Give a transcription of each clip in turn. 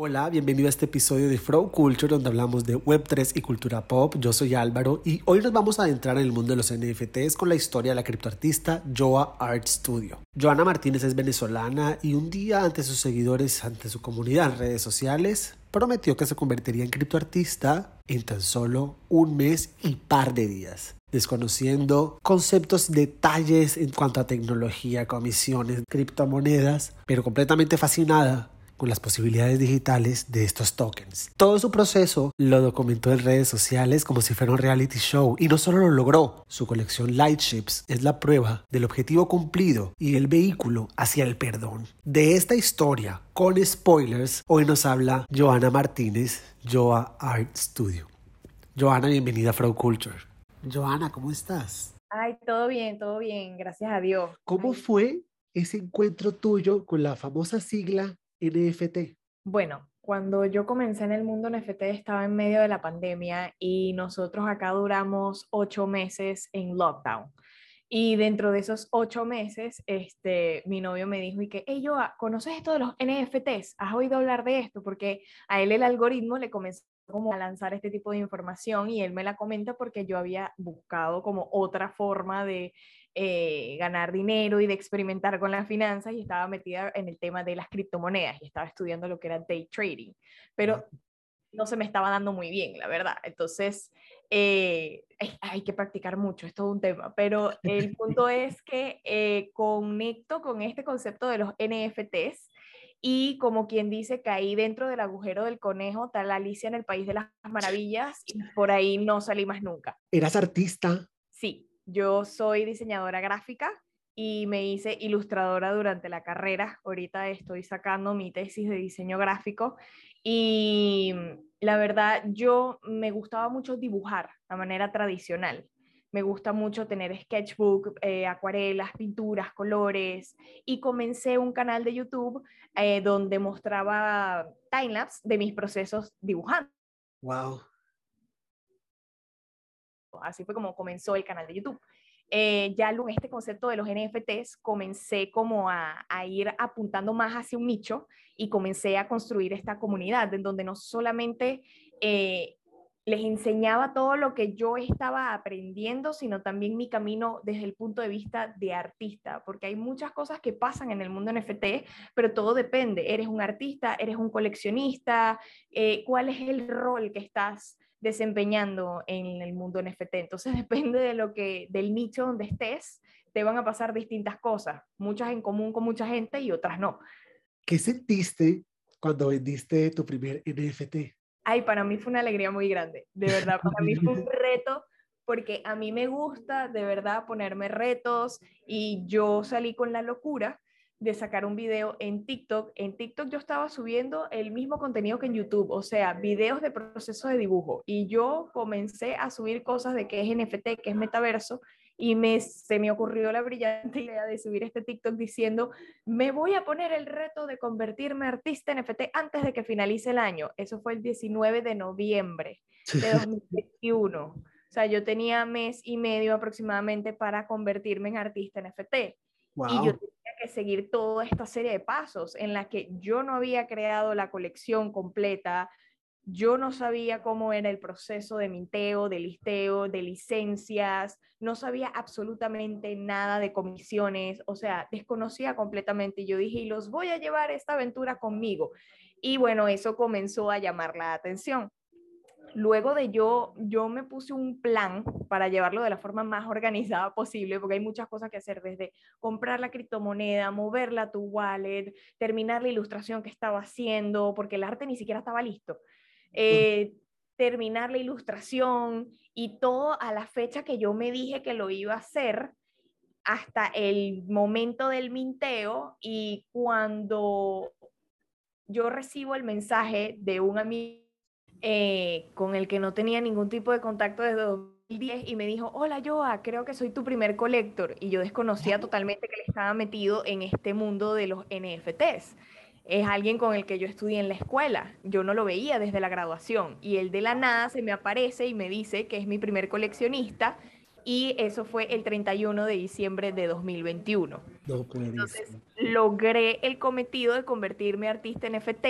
Hola, bienvenido a este episodio de Flow Culture donde hablamos de Web3 y cultura pop. Yo soy Álvaro y hoy nos vamos a adentrar en el mundo de los NFTs con la historia de la criptoartista Joa Art Studio. Joana Martínez es venezolana y un día ante sus seguidores, ante su comunidad en redes sociales, prometió que se convertiría en criptoartista en tan solo un mes y par de días desconociendo conceptos, detalles en cuanto a tecnología, comisiones, criptomonedas, pero completamente fascinada con las posibilidades digitales de estos tokens. Todo su proceso lo documentó en redes sociales como si fuera un reality show y no solo lo logró, su colección Lightships es la prueba del objetivo cumplido y el vehículo hacia el perdón. De esta historia, con spoilers, hoy nos habla Joana Martínez, Joa Art Studio. Joana, bienvenida a Flow Culture. Joana, ¿cómo estás? Ay, todo bien, todo bien, gracias a Dios. ¿Cómo fue ese encuentro tuyo con la famosa sigla NFT? Bueno, cuando yo comencé en el mundo NFT estaba en medio de la pandemia y nosotros acá duramos ocho meses en lockdown. Y dentro de esos ocho meses, este, mi novio me dijo, y que, hey, yo, ¿conoces esto de los NFTs? ¿Has oído hablar de esto? Porque a él el algoritmo le comenzó como a lanzar este tipo de información y él me la comenta porque yo había buscado como otra forma de eh, ganar dinero y de experimentar con las finanzas y estaba metida en el tema de las criptomonedas y estaba estudiando lo que era day trading, pero no se me estaba dando muy bien, la verdad. Entonces, eh, hay que practicar mucho, es todo un tema, pero el punto es que eh, conecto con este concepto de los NFTs y como quien dice, caí dentro del agujero del conejo, tal Alicia en el País de las Maravillas, y por ahí no salí más nunca. ¿Eras artista? Sí, yo soy diseñadora gráfica y me hice ilustradora durante la carrera. Ahorita estoy sacando mi tesis de diseño gráfico y la verdad yo me gustaba mucho dibujar de manera tradicional me gusta mucho tener sketchbook, eh, acuarelas, pinturas, colores y comencé un canal de YouTube eh, donde mostraba timelapse de mis procesos dibujando. Wow. Así fue como comenzó el canal de YouTube. Eh, ya en este concepto de los NFTs comencé como a, ir apuntando más hacia un nicho y comencé a construir esta comunidad en donde no solamente les enseñaba todo lo que yo estaba aprendiendo, sino también mi camino desde el punto de vista de artista, porque hay muchas cosas que pasan en el mundo NFT, pero todo depende. ¿Eres un artista? ¿Eres un coleccionista? Eh, ¿Cuál es el rol que estás desempeñando en el mundo NFT? Entonces depende de lo que, del nicho donde estés, te van a pasar distintas cosas, muchas en común con mucha gente y otras no. ¿Qué sentiste cuando vendiste tu primer NFT? ay, para mí fue una alegría muy grande, de verdad, para mí fue un reto porque a mí me gusta de verdad ponerme retos y yo salí con la locura de sacar un video en TikTok. En TikTok yo estaba subiendo el mismo contenido que en YouTube, o sea, videos de proceso de dibujo. Y yo comencé a subir cosas de qué es NFT, qué es metaverso, y me, se me ocurrió la brillante idea de subir este TikTok diciendo, me voy a poner el reto de convertirme artista NFT antes de que finalice el año. Eso fue el 19 de noviembre de 2021. O sea, yo tenía mes y medio aproximadamente para convertirme en artista NFT. Y yo tenía que seguir toda esta serie de pasos en la que yo no había creado la colección completa, yo no sabía cómo era el proceso de minteo, de listeo, de licencias, no sabía absolutamente nada de comisiones, o sea, desconocía completamente. Y yo dije, los voy a llevar esta aventura conmigo. Y bueno, eso comenzó a llamar la atención. Luego de yo, yo me puse un plan para llevarlo de la forma más organizada posible, porque hay muchas cosas que hacer, desde comprar la criptomoneda, moverla a tu wallet, terminar la ilustración que estaba haciendo, porque el arte ni siquiera estaba listo. Eh, terminar la ilustración y todo a la fecha que yo me dije que lo iba a hacer hasta el momento del minteo y cuando yo recibo el mensaje de un amigo eh, con el que no tenía ningún tipo de contacto desde 2010 y me dijo, hola Joa, creo que soy tu primer colector y yo desconocía totalmente que le estaba metido en este mundo de los NFTs es alguien con el que yo estudié en la escuela. Yo no lo veía desde la graduación. Y él de la nada se me aparece y me dice que es mi primer coleccionista. Y eso fue el 31 de diciembre de 2021. Entonces logré el cometido de convertirme artista en NFT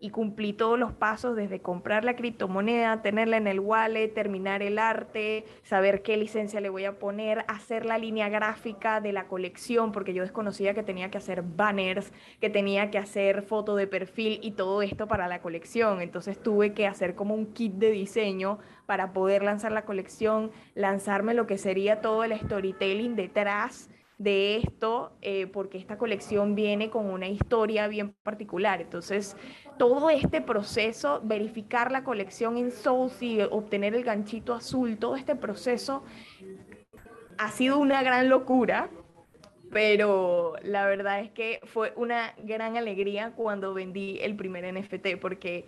y cumplí todos los pasos desde comprar la criptomoneda, tenerla en el wallet, terminar el arte, saber qué licencia le voy a poner, hacer la línea gráfica de la colección, porque yo desconocía que tenía que hacer banners, que tenía que hacer foto de perfil y todo esto para la colección. Entonces tuve que hacer como un kit de diseño para poder lanzar la colección, lanzarme lo que sería todo el storytelling detrás de esto, eh, porque esta colección viene con una historia bien particular. Entonces, todo este proceso, verificar la colección en Souls y obtener el ganchito azul, todo este proceso ha sido una gran locura, pero la verdad es que fue una gran alegría cuando vendí el primer NFT, porque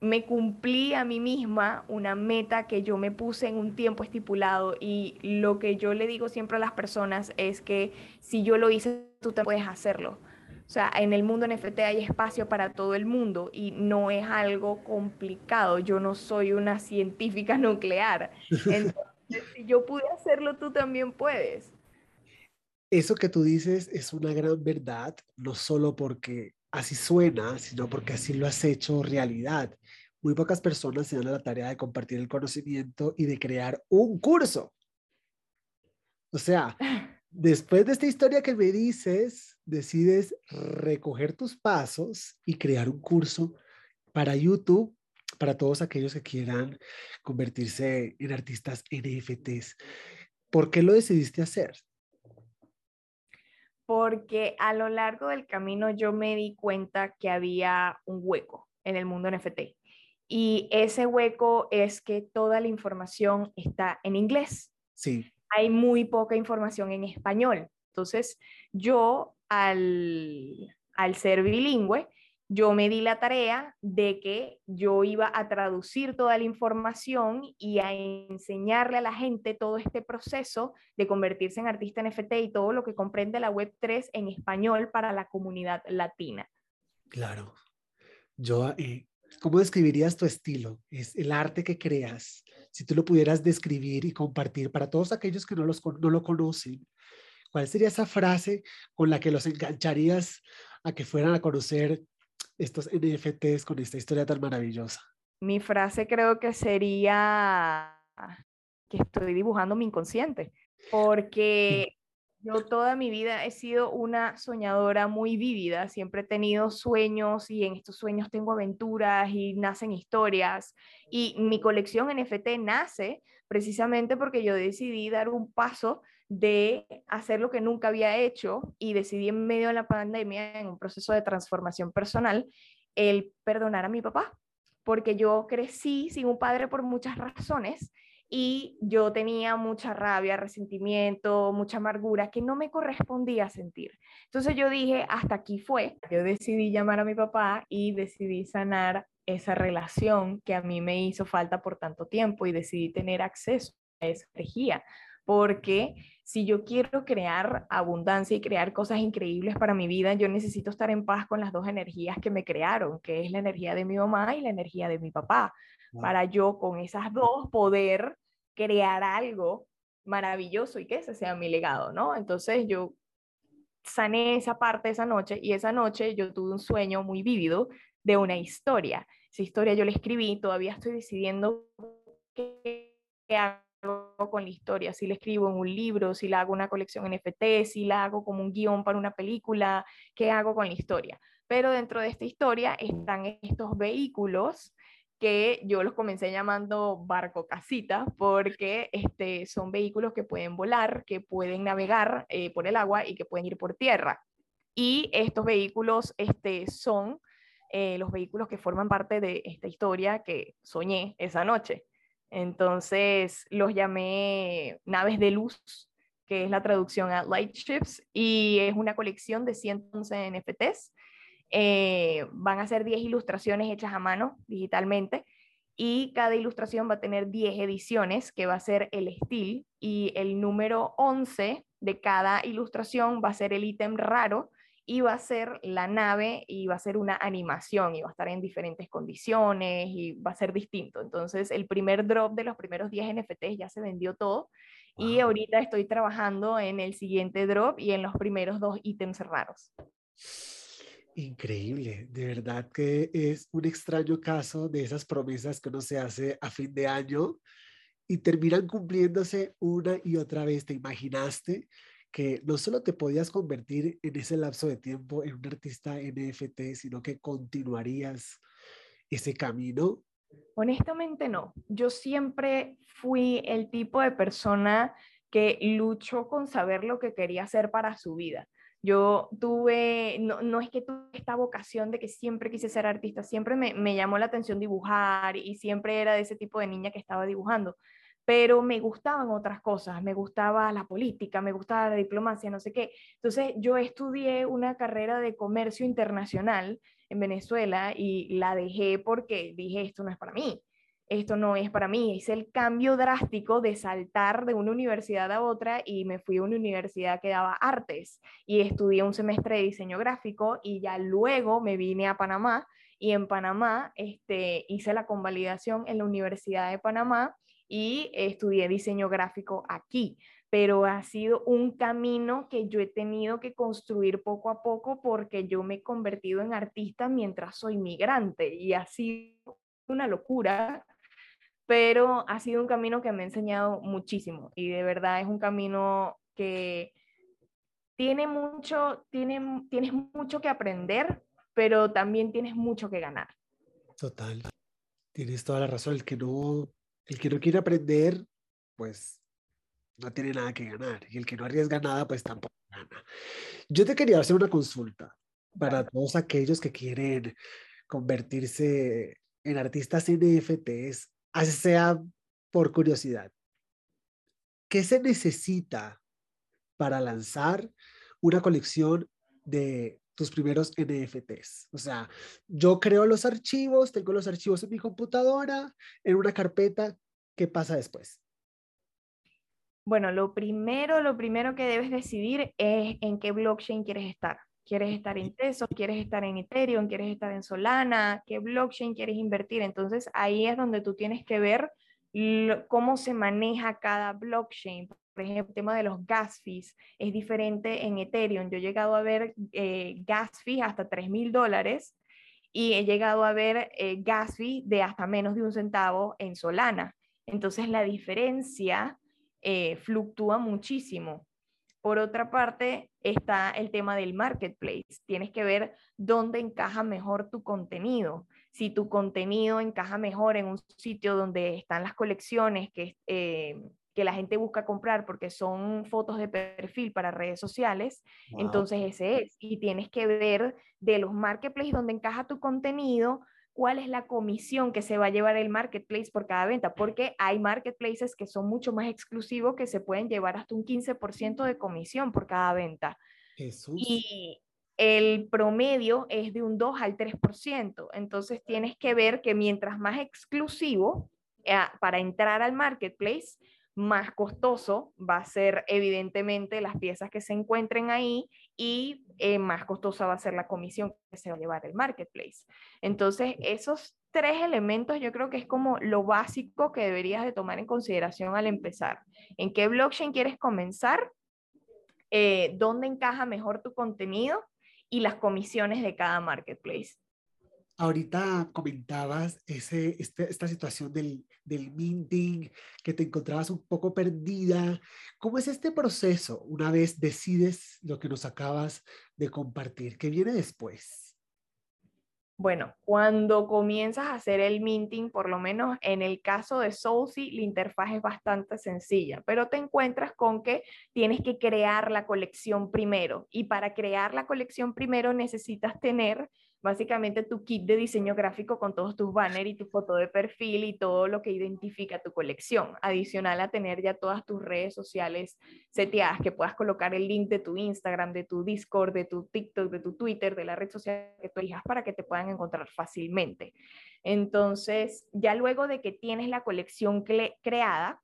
me cumplí a mí misma una meta que yo me puse en un tiempo estipulado y lo que yo le digo siempre a las personas es que si yo lo hice, tú te puedes hacerlo. O sea, en el mundo NFT hay espacio para todo el mundo y no es algo complicado. Yo no soy una científica nuclear. Si yo pude hacerlo, tú también puedes. Eso que tú dices es una gran verdad, no solo porque así suena, sino porque así lo has hecho realidad. Muy pocas personas se dan a la tarea de compartir el conocimiento y de crear un curso. O sea, después de esta historia que me dices, decides recoger tus pasos y crear un curso para YouTube para todos aquellos que quieran convertirse en artistas NFTs. ¿Por qué lo decidiste hacer? porque a lo largo del camino yo me di cuenta que había un hueco en el mundo NFT. Y ese hueco es que toda la información está en inglés. Sí. Hay muy poca información en español. Entonces, yo al, al ser bilingüe, yo me di la tarea de que yo iba a traducir toda la información y a enseñarle a la gente todo este proceso de convertirse en artista NFT y todo lo que comprende la Web3 en español para la comunidad latina. Claro. Yo, eh, ¿cómo describirías tu estilo? Es el arte que creas. Si tú lo pudieras describir y compartir para todos aquellos que no, los, no lo conocen, ¿cuál sería esa frase con la que los engancharías a que fueran a conocer estos NFTs con esta historia tan maravillosa? Mi frase creo que sería que estoy dibujando mi inconsciente, porque yo toda mi vida he sido una soñadora muy vívida, siempre he tenido sueños y en estos sueños tengo aventuras y nacen historias. Y mi colección NFT nace precisamente porque yo decidí dar un paso de hacer lo que nunca había hecho y decidí en medio de la pandemia, en un proceso de transformación personal, el perdonar a mi papá, porque yo crecí sin un padre por muchas razones y yo tenía mucha rabia, resentimiento, mucha amargura que no me correspondía sentir. Entonces yo dije, hasta aquí fue. Yo decidí llamar a mi papá y decidí sanar esa relación que a mí me hizo falta por tanto tiempo y decidí tener acceso a esa energía porque si yo quiero crear abundancia y crear cosas increíbles para mi vida, yo necesito estar en paz con las dos energías que me crearon, que es la energía de mi mamá y la energía de mi papá, para yo con esas dos poder crear algo maravilloso y que ese sea mi legado, ¿no? Entonces yo sané esa parte esa noche y esa noche yo tuve un sueño muy vívido de una historia. Esa historia yo la escribí, todavía estoy decidiendo qué hago con la historia, si la escribo en un libro, si la hago una colección NFT, si la hago como un guion para una película, qué hago con la historia. Pero dentro de esta historia están estos vehículos que yo los comencé llamando barco casita porque este, son vehículos que pueden volar, que pueden navegar eh, por el agua y que pueden ir por tierra. Y estos vehículos este, son eh, los vehículos que forman parte de esta historia que soñé esa noche. Entonces los llamé naves de luz, que es la traducción a Light Ships, y es una colección de 111 NFTs. Eh, van a ser 10 ilustraciones hechas a mano digitalmente y cada ilustración va a tener 10 ediciones, que va a ser el estilo, y el número 11 de cada ilustración va a ser el ítem raro iba a ser la nave y va a ser una animación y va a estar en diferentes condiciones y va a ser distinto. Entonces, el primer drop de los primeros 10 NFTs ya se vendió todo Y ahorita estoy trabajando en el siguiente drop y en los primeros dos ítems raros. Increíble, de verdad que es un extraño caso de esas promesas que uno se hace a fin de año y terminan cumpliéndose una y otra vez. ¿Te imaginaste que no solo te podías convertir en ese lapso de tiempo en un artista NFT, sino que continuarías ese camino? Honestamente no. Yo siempre fui el tipo de persona que luchó con saber lo que quería hacer para su vida. Yo tuve, no, no, es que tuve esta vocación de que siempre quise ser artista, siempre me, me, llamó la atención dibujar y siempre era de ese tipo de niña que estaba dibujando, pero me gustaban otras cosas, me gustaba la política, me gustaba la diplomacia, no sé qué. Entonces yo estudié una carrera de comercio internacional en Venezuela y la dejé porque dije, esto no es para mí esto no es para mí. Hice el cambio drástico de saltar de una universidad a otra y me fui a una universidad que daba artes y estudié un semestre de diseño gráfico y ya luego me vine a Panamá y en Panamá este, hice la convalidación en la Universidad de Panamá y estudié diseño gráfico aquí. Pero ha sido un camino que yo he tenido que construir poco a poco porque yo me he convertido en artista mientras soy migrante y ha sido una locura pero ha sido un camino que me ha enseñado muchísimo y de verdad es un camino que tiene mucho, tiene, tienes mucho que aprender, pero también tienes mucho que ganar. Total, tienes toda la razón. El que no, el que no quiere aprender, pues no tiene nada que ganar. Y el que no arriesga nada, pues tampoco gana. Yo te quería hacer una consulta para todos aquellos que quieren convertirse en artistas NFTs así sea por curiosidad. ¿Qué se necesita para lanzar una colección de tus primeros NFTs? O sea, yo creo los archivos, tengo los archivos en mi computadora, en una carpeta. ¿Qué pasa después? Bueno, lo primero, lo primero que debes decidir es en qué blockchain quieres estar. ¿Quieres estar en Tesos? ¿Quieres estar en Ethereum? ¿Quieres estar en Solana? ¿Qué blockchain quieres invertir? Entonces ahí es donde tú tienes que ver cómo se maneja cada blockchain. Por ejemplo, el tema de los gas fees es diferente en Ethereum. Yo he llegado a ver eh, gas fees hasta 3 mil dólares y he llegado a ver eh, gas fees de hasta menos de un centavo en Solana. Entonces la diferencia eh, fluctúa muchísimo. Por otra parte, está el tema del marketplace. Tienes que ver dónde encaja mejor tu contenido. Si tu contenido encaja mejor en un sitio donde están las colecciones que, eh, que la gente busca comprar porque son fotos de perfil para redes sociales, entonces ese es. Y tienes que ver de los marketplaces donde encaja tu contenido, cuál es la comisión que se va a llevar el marketplace por cada venta, porque hay marketplaces que son mucho más exclusivos que se pueden llevar hasta un 15% de comisión por cada venta. Y el promedio es de un 2 al 3%. Entonces tienes que ver que mientras más exclusivo eh, para entrar al marketplace, más costoso va a ser evidentemente las piezas que se encuentren ahí y eh, más costosa va a ser la comisión que se va a llevar el marketplace. Entonces, esos tres elementos yo creo que es como lo básico que deberías de tomar en consideración al empezar. ¿En qué blockchain quieres comenzar? Eh, ¿Dónde encaja mejor tu contenido? Y las comisiones de cada marketplace. Ahorita comentabas ese, este, esta situación del, del minting, que te encontrabas un poco perdida. ¿Cómo es este proceso una vez decides lo que nos acabas de compartir? ¿Qué viene después? Bueno, cuando comienzas a hacer el minting, por lo menos en el caso de Soulsy, la interfaz es bastante sencilla, pero te encuentras con que tienes que crear la colección primero. Y para crear la colección primero necesitas tener básicamente tu kit de diseño gráfico con todos tus banners y tu foto de perfil y todo lo que identifica tu colección. Adicional a tener ya todas tus redes sociales seteadas, que puedas colocar el link de tu Instagram, de tu Discord, de tu TikTok, de tu Twitter, de la red social que tú elijas para que te puedan encontrar fácilmente. Entonces, ya luego de que tienes la colección creada,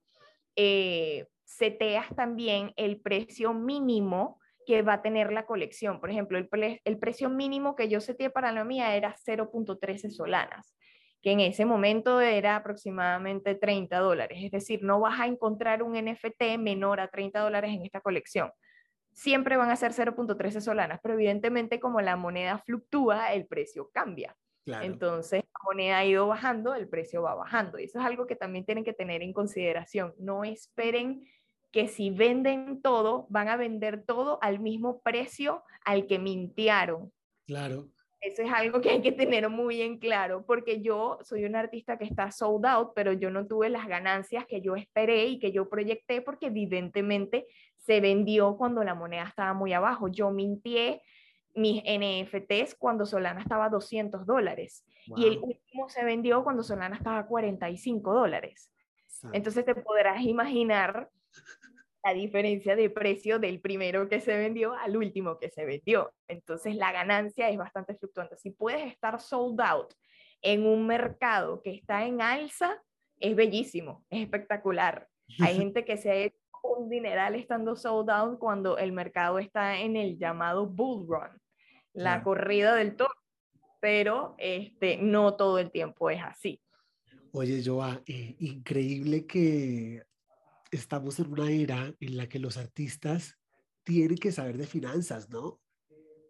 eh, seteas también el precio mínimo que va a tener la colección. Por ejemplo, el, el precio mínimo que yo seté para la mía era 0.13 solanas. que en ese momento era aproximadamente 30 dólares. Es decir, no vas a encontrar un NFT menor a 30 dólares en esta colección. Siempre van a ser 0.13 solanas, pero evidentemente como la moneda fluctúa, el precio cambia. Entonces, la moneda ha ido bajando, el precio va bajando. Y eso es algo que también tienen que tener en consideración. No esperen que si venden todo, van a vender todo al mismo precio al que mintieron. Claro. Eso es algo que hay que tener muy en claro, porque yo soy un artista que está sold out, pero yo no tuve las ganancias que yo esperé y que yo proyecté, porque evidentemente se vendió cuando la moneda estaba muy abajo. Yo mintié mis NFTs cuando Solana estaba a 200 dólares y el último se vendió cuando Solana estaba a 45 dólares. Entonces te podrás imaginar la diferencia de precio del primero que se vendió al último que se vendió. Entonces la ganancia es bastante fluctuante. Si puedes estar sold out en un mercado que está en alza, es bellísimo, es espectacular. Hay gente que se ha hecho un dineral estando sold out cuando el mercado está en el llamado bull run, la corrida del toro, pero este, no todo el tiempo es así. Oye, Joa, eh, increíble que estamos en una era en la que los artistas tienen que saber de finanzas, ¿no?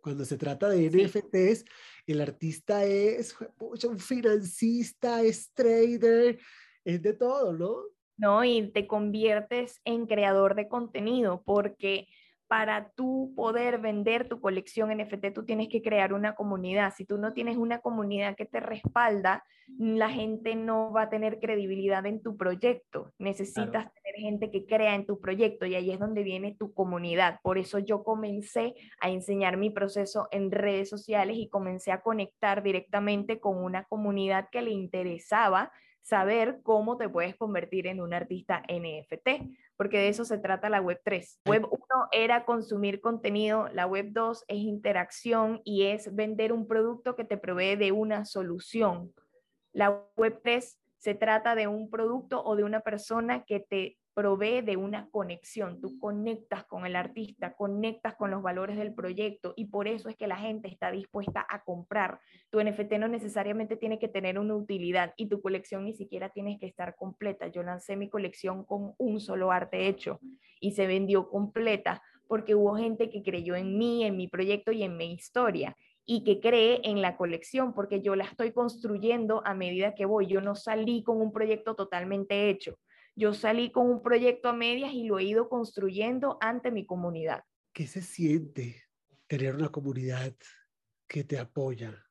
Cuando se trata de NFTs, el artista es un financista, es trader, es de todo, ¿no? No, y te conviertes en creador de contenido porque para tú poder vender tu colección NFT, tú tienes que crear una comunidad. Si tú no tienes una comunidad que te respalda, la gente no va a tener credibilidad en tu proyecto. Necesitas tener gente que crea en tu proyecto y ahí es donde viene tu comunidad. Por eso yo comencé a enseñar mi proceso en redes sociales y comencé a conectar directamente con una comunidad que le interesaba saber cómo te puedes convertir en un artista NFT, porque de eso se trata la Web 3. Web 1 era consumir contenido, la Web 2 es interacción y es vender un producto que te provee de una solución. La Web 3 se trata de un producto o de una persona que te provee de una conexión. Tú conectas con el artista, conectas con los valores del proyecto y por eso es que la gente está dispuesta a comprar. Tu NFT no necesariamente tiene que tener una utilidad y tu colección ni siquiera tiene que estar completa. Yo lancé mi colección con un solo arte hecho y se vendió completa porque hubo gente que creyó en mí, en mi proyecto y en mi historia y que cree en la colección, porque yo la estoy construyendo a medida que voy. Yo no salí con un proyecto totalmente hecho. Yo salí con un proyecto a medias y lo he ido construyendo ante mi comunidad. ¿Qué se siente tener una comunidad que te apoya?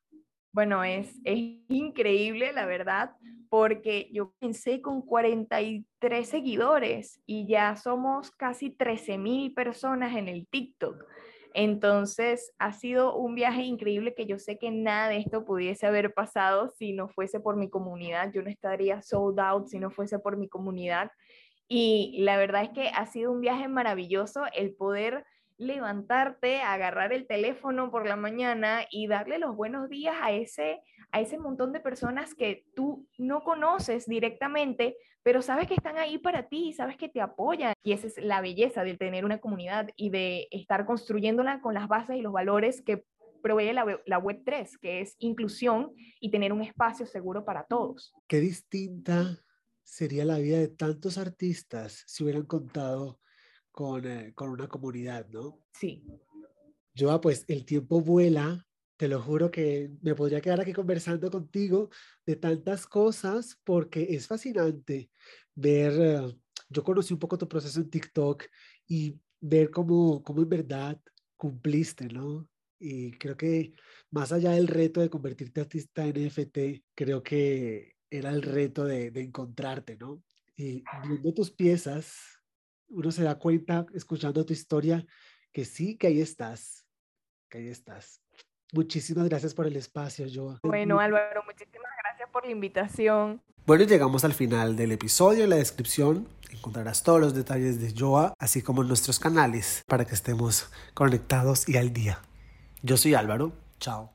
Bueno, es, es increíble, la verdad, porque yo pensé con 43 seguidores y ya somos casi 13 mil personas en el TikTok. Entonces, ha sido un viaje increíble que yo sé que nada de esto pudiese haber pasado si no fuese por mi comunidad. Yo no estaría sold out si no fuese por mi comunidad. Y la verdad es que ha sido un viaje maravilloso el poder levantarte, agarrar el teléfono por la mañana y darle los buenos días a ese, a ese montón de personas que tú no conoces directamente, pero sabes que están ahí para ti, sabes que te apoyan. Y esa es la belleza de tener una comunidad y de estar construyéndola con las bases y los valores que provee la, la Web3, que es inclusión y tener un espacio seguro para todos. Qué distinta sería la vida de tantos artistas si hubieran contado con, eh, con una comunidad, ¿no? Sí. Yo, pues el tiempo vuela, te lo juro que me podría quedar aquí conversando contigo de tantas cosas porque es fascinante ver, eh, yo conocí un poco tu proceso en TikTok y ver cómo, cómo en verdad cumpliste, ¿no? Y creo que más allá del reto de convertirte artista en NFT, creo que era el reto de, de encontrarte, ¿no? Y viendo tus piezas, uno se da cuenta, escuchando tu historia, que sí, que ahí estás, que ahí estás. Muchísimas gracias por el espacio, Joa. Bueno, Álvaro, muchísimas gracias por la invitación. Bueno, llegamos al final del episodio. En la descripción encontrarás todos los detalles de Joa, así como nuestros canales, para que estemos conectados y al día. Yo soy Álvaro. Chao.